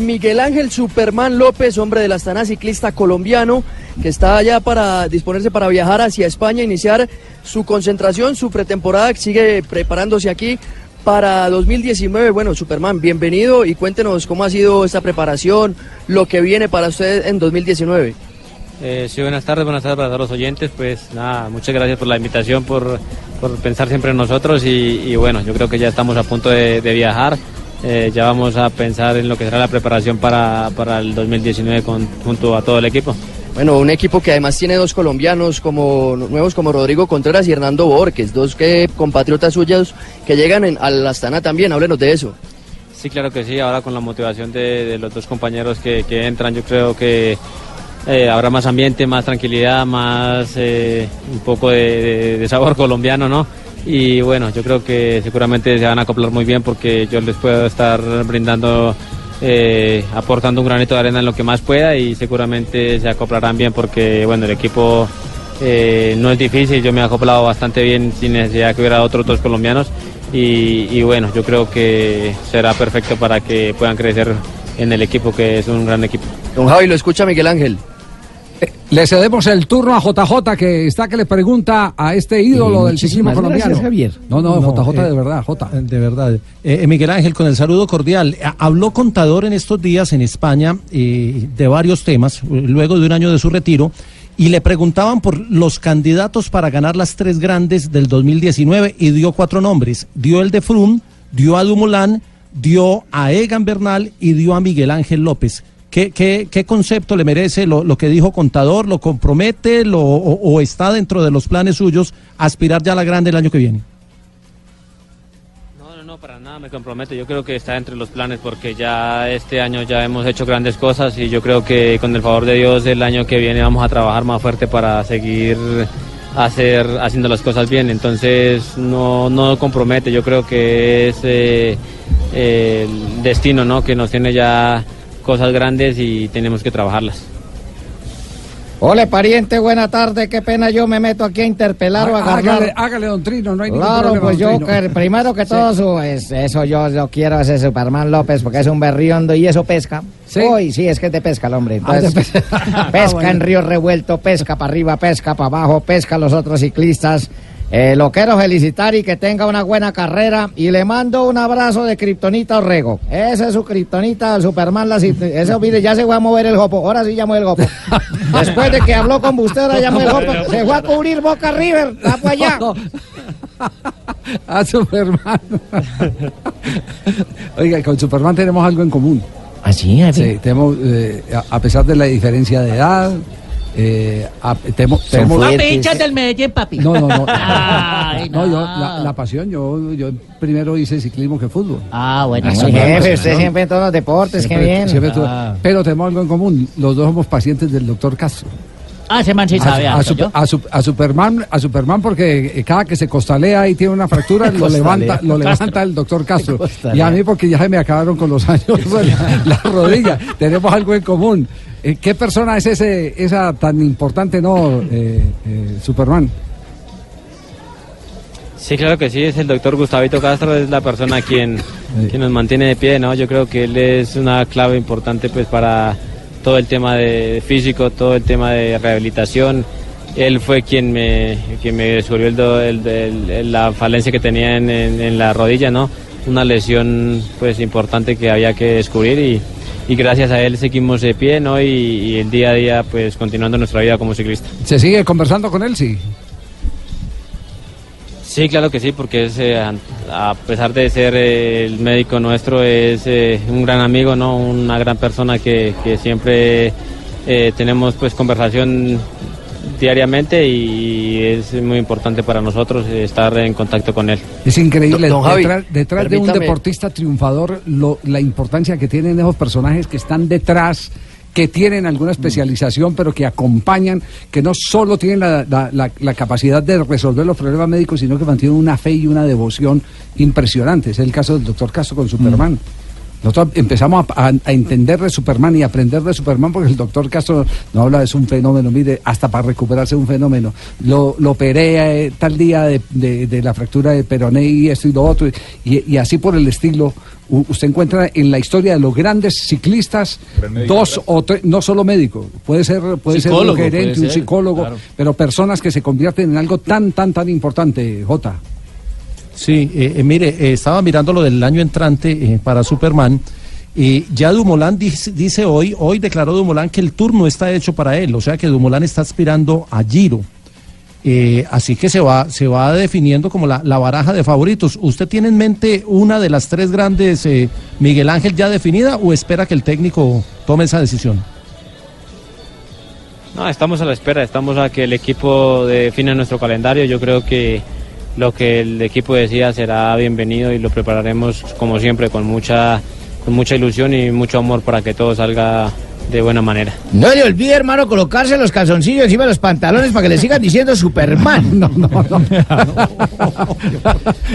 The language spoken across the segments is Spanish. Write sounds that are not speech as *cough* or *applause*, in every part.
Miguel Ángel Superman López, hombre de la Astana ciclista colombiano, que está allá para disponerse para viajar hacia España, iniciar su concentración, su pretemporada, sigue preparándose aquí para 2019. Bueno, Superman, bienvenido y cuéntenos cómo ha sido esta preparación, lo que viene para usted en 2019. Eh, sí, buenas tardes, buenas tardes para todos los oyentes. Pues nada, muchas gracias por la invitación, por, por pensar siempre en nosotros y, bueno, yo creo que ya estamos a punto de viajar. Eh, ya vamos a pensar en lo que será la preparación para, para el 2019 con, junto a todo el equipo. Bueno, un equipo que además tiene dos colombianos como nuevos como Rodrigo Contreras y Hernando Borges, dos que compatriotas suyos que llegan en, al Astana también. Háblenos de eso. Sí, claro que sí. Ahora con la motivación de, de los dos compañeros que, que, entran, yo creo que eh, habrá más ambiente, más tranquilidad, más eh, un poco de, de, de sabor *laughs* colombiano, ¿no? Y bueno, yo creo que seguramente se van a acoplar muy bien porque yo les puedo estar brindando, eh, aportando un granito de arena en lo que más pueda y seguramente se acoplarán bien porque bueno, el equipo eh, no es difícil, yo me he acoplado bastante bien sin necesidad que hubiera otros dos colombianos y, y bueno, yo creo que será perfecto para que puedan crecer en el equipo que es un gran equipo. Don Javi, lo escucha Miguel Ángel. Le cedemos el turno a JJ que está que le pregunta a este ídolo Eh, del ciclismo colombiano. gracias, Javier. No, no, No, JJ eh, de verdad, J. De verdad. Eh, Miguel Ángel, con el saludo cordial. Eh, Habló Contador en estos días en España eh, de varios temas, eh, luego de un año de su retiro, y le preguntaban por los candidatos para ganar las tres grandes del 2019 y dio cuatro nombres. Dio el de Froome, dio a Dumoulin, dio a Egan Bernal y dio a Miguel Ángel López. ¿Qué, qué, qué concepto le merece lo, lo, que dijo Contador? ¿Lo compromete lo, o, está dentro de los planes suyos aspirar ya a la grande el año que viene? No, no, no, para nada me compromete. Yo creo que está entre los planes porque ya este año ya hemos hecho grandes cosas y yo creo que con el favor de Dios el año que viene vamos a trabajar más fuerte para seguir hacer, haciendo las cosas bien. Entonces no, no compromete. Yo creo que es eh, el destino ¿no? que nos tiene ya cosas grandes y tenemos que trabajarlas. Hola, pariente, buena tarde. Qué pena yo me meto aquí a interpelar o a agarrar. Hágale, hágale, don Trino, no hay ningún Claro, problema, pues yo, que primero que todo, Sí. su- es- eso yo lo quiero, ese Superman López, porque es un berriondo y eso pesca. Sí. Uy, sí, es que es de pesca el hombre. Ah, Entonces, pesca. *laughs* pesca Ah, bueno. en río revuelto, pesca para arriba, pesca para abajo, pesca a los otros ciclistas. Eh, lo quiero felicitar y que tenga una buena carrera. Y le mando un abrazo de Kryptonita Orrego. Ese es su Kryptonita, el Superman. La, eso, mire, ya se fue a mover el jopo. Ahora sí mueve el jopo. *laughs* Después de que habló con usted, ahora mueve el jopo. *laughs* Se fue a cubrir Boca River. Va para allá. *laughs* A Superman. Oiga, con Superman tenemos algo en común. Así, Sí, tenemos, eh, a pesar de la diferencia de edad, eh, a- temo- tenemos- Papi, hinchas del Medellín, papi. No, no, no. *laughs* Ay, no, no. yo, la, la pasión, yo, yo primero hice ciclismo que fútbol. Ah, bueno. Bueno. jefe, usted siempre en todos los deportes, qué Siempre- bien. siempre tuve- Ah. Pero tenemos algo en común. Los dos somos pacientes del doctor Castro. Ah, ese man sí A, sabe a ¿yo? a Sup- a Superman, a Superman porque eh, cada que se costalea y tiene una fractura *laughs* lo levanta, lo levanta el doctor Castro. *laughs* Y a mí porque ya se me acabaron con los *laughs* años la, la rodilla. Tenemos algo en común. Eh, ¿Qué persona es ese, esa tan importante, no, eh, eh, Superman? Sí, claro que sí, es el doctor Gustavito Castro, es la persona quien, quien nos mantiene de pie, ¿no? Yo creo que él es una clave importante pues para todo el tema de físico, todo el tema de rehabilitación. Él fue quien me, quien me descubrió el do- el- el- la falencia que tenía en, en- en la rodilla, ¿no? Una lesión pues importante que había que descubrir y, y gracias a él seguimos de pie, ¿no? Y, y el día a día pues continuando nuestra vida como ciclista. ¿Se sigue conversando con él? Sí. Sí, claro que sí, porque es, eh, a pesar de ser eh, el médico nuestro, es eh, un gran amigo, ¿no? Una gran persona que, que siempre eh, tenemos pues conversación diariamente y es muy importante para nosotros estar en contacto con él. Es increíble. Don- don Javi, detrás detrás de un deportista triunfador, lo- la importancia que tienen esos personajes que están detrás, que tienen alguna especialización, pero que acompañan, que no solo tienen la, la- la- la capacidad de resolver los problemas médicos, sino que mantienen una fe y una devoción impresionante. Es el caso del doctor Castro con Superman. Nosotros empezamos a, a- a entender de Superman y aprender de Superman porque el doctor Castro no habla de es un fenómeno, mire, hasta para recuperarse un fenómeno. Lo, lo operé eh, tal día de, de- de la fractura de peroné y esto y lo otro, y, y así por el estilo. U- usted encuentra en la historia de los grandes ciclistas dos o tres, no solo médico, puede ser, puede ser un gerente, puede un psicólogo, claro. pero personas que se convierten en algo tan, tan, tan importante, Jota. Sí, eh, eh, mire, eh, estaba mirando lo del año entrante eh, para Superman. Y ya Dumoulin dice, hoy, hoy declaró Dumoulin que el turno está hecho para él, o sea que Dumoulin está aspirando a Giro. Así que se va, se va definiendo como la, la baraja de favoritos. ¿Usted tiene en mente una de las tres grandes, Miguel Ángel, ya definida o espera que el técnico tome esa decisión? No, estamos a la espera, estamos a que el equipo define nuestro calendario. Yo creo que lo que el equipo decida será bienvenido y lo prepararemos como siempre con mucha, con mucha ilusión y mucho amor para que todo salga de buena manera. No le olvide, hermano, colocarse los calzoncillos encima de los pantalones para que le sigan diciendo Superman. *laughs* No, no, no. *laughs*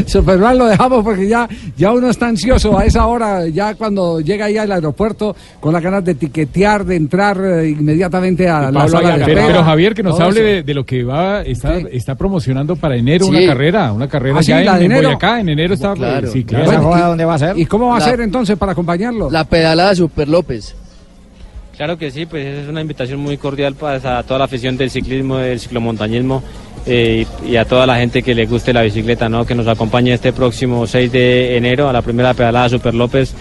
Superman lo dejamos porque ya, ya uno está ansioso a esa hora, ya cuando llega ahí al aeropuerto con las ganas de tiquetear, de entrar eh, inmediatamente a la sala de pero, pero Javier, que nos Todo hable de, de lo que va está, Sí. está promocionando para enero Sí. una carrera, una carrera ¿Ah, sí? ya ¿La en, de en enero? Boyacá, en enero está Claro. sí, ¿Y claro. Bueno, dónde va a ser? ¿Y cómo va a ser entonces para acompañarlo? La pedalada Super López. Claro que sí, pues es una invitación muy cordial para a toda la afición del ciclismo, del ciclomontañismo eh, y, y a toda la gente que le guste la bicicleta, ¿no? que nos acompañe este próximo 6 de enero a la primera pedalada Super López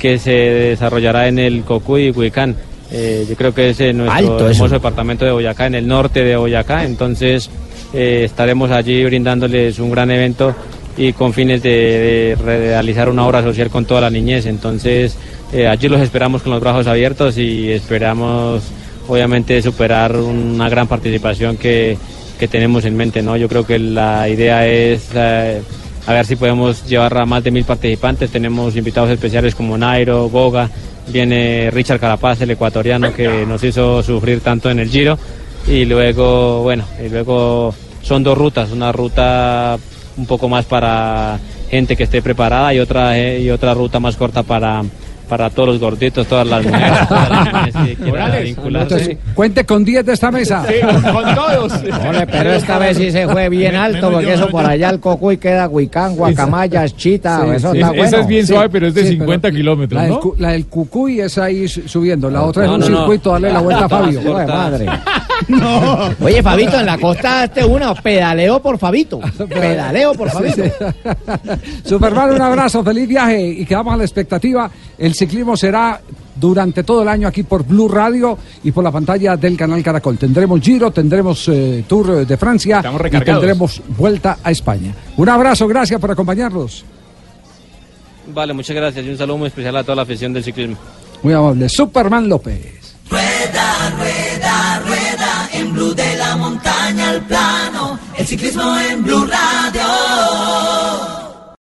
que se desarrollará en el Cocuy y Huicán. Eh, yo creo que es en nuestro Alto eso. hermoso departamento de Boyacá, en el norte de Boyacá, entonces eh, estaremos allí brindándoles un gran evento y con fines de, de realizar una obra social con toda la niñez. Entonces, eh, allí los esperamos con los brazos abiertos y esperamos, obviamente, superar una gran participación que, que tenemos en mente. ¿no? Yo creo que la idea es eh, a ver si podemos llevar a más de mil participantes. Tenemos invitados especiales como Nairo, Goga, viene Richard Carapaz, el ecuatoriano, que nos hizo sufrir tanto en el Giro. Y luego, bueno, y luego son dos rutas, una ruta un poco más para gente que esté preparada y otra eh, y otra ruta más corta para para todos los gorditos, todas las mujeres, todas las *laughs* mujeres que quieran. Entonces, cuente con 10 de esta mesa. con todos. *laughs* Ole, pero esta *laughs* vez sí se fue bien alto, porque eso por allá el Cocuy queda Huicán, Guacamayas, Chita, Sí, eso sí. está Es- bueno. esa es bien Sí, suave, pero es de sí, 50 pero kilómetros, la del, ¿no? cu- la del Cucuy es ahí su- subiendo, la otra No, es un no, no. circuito, darle la vuelta a Fabio. Hijo de madre. Oye, Fabito, en la costa este una, pedaleo por Fabito. Pedaleo por Fabito. Superman, un abrazo, feliz viaje y quedamos a la expectativa. El ciclismo será durante todo el año aquí por Blue Radio y por la pantalla del canal Caracol. Tendremos Giro, tendremos eh, Tour de Francia y tendremos vuelta a España. Un abrazo, gracias por acompañarnos. Vale, muchas gracias y un saludo muy especial a toda la afición del ciclismo. Muy amable. Superman López. Rueda, rueda, rueda, en blue de la montaña al plano, el ciclismo en blue radio.